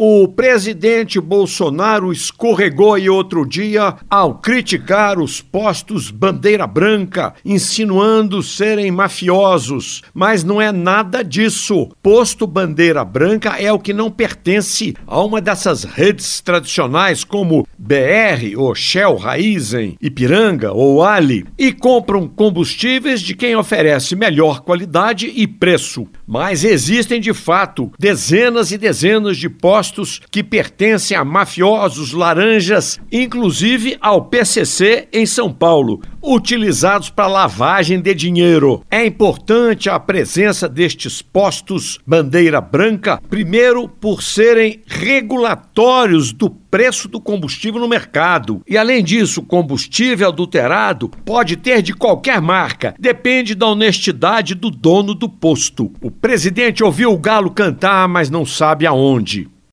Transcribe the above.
O presidente Bolsonaro escorregou aí outro dia ao criticar os postos bandeira branca, insinuando serem mafiosos. Mas não é nada disso. Posto bandeira branca é o que não pertence a uma dessas redes tradicionais como BR ou Shell Raizen, Ipiranga ou Ali e compram combustíveis de quem oferece melhor qualidade e preço. Mas existem de fato dezenas e dezenas de postos que pertencem a mafiosos laranjas, inclusive ao PCC em São Paulo, utilizados para lavagem de dinheiro. É importante a presença destes postos bandeira branca, primeiro por serem regulatórios do preço do combustível no mercado. E além disso, combustível adulterado pode ter de qualquer marca, depende da honestidade do dono do posto. O presidente ouviu o galo cantar, mas não sabe aonde.